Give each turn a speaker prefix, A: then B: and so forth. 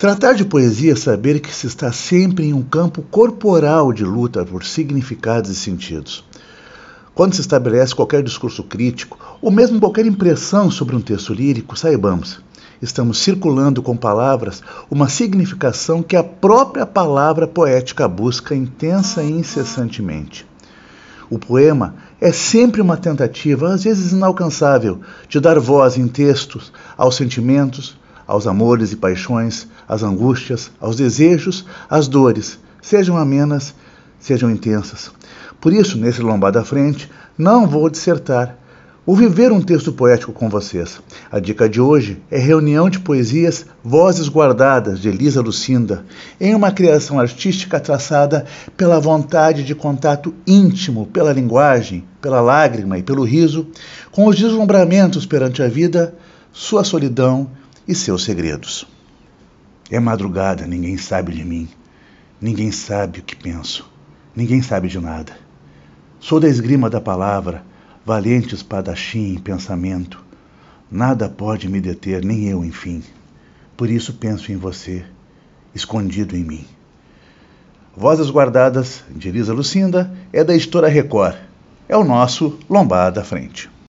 A: Tratar de poesia é saber que se está sempre em um campo corporal de luta por significados e sentidos. Quando se estabelece qualquer discurso crítico, ou mesmo qualquer impressão sobre um texto lírico, saibamos, estamos circulando com palavras uma significação que a própria palavra poética busca intensa e incessantemente. O poema é sempre uma tentativa, às vezes inalcançável, de dar voz em textos aos sentimentos, aos amores e paixões, às angústias, aos desejos, às dores, sejam amenas, sejam intensas. Por isso, nesse lombada à frente, não vou dissertar. Vou viver um texto poético com vocês. A dica de hoje é reunião de poesias Vozes Guardadas, de Elisa Lucinda, em uma criação artística traçada pela vontade de contato íntimo, pela linguagem, pela lágrima e pelo riso, com os deslumbramentos perante a vida, sua solidão e seus segredos. É madrugada, ninguém sabe de mim, ninguém sabe o que penso, ninguém sabe de nada. Sou da esgrima da palavra, valente espadachim em pensamento. Nada pode me deter, nem eu, enfim. Por isso penso em você, escondido em mim. Vozes Guardadas, de Elisa Lucinda, é da editora Record. É o nosso Lombada Frente.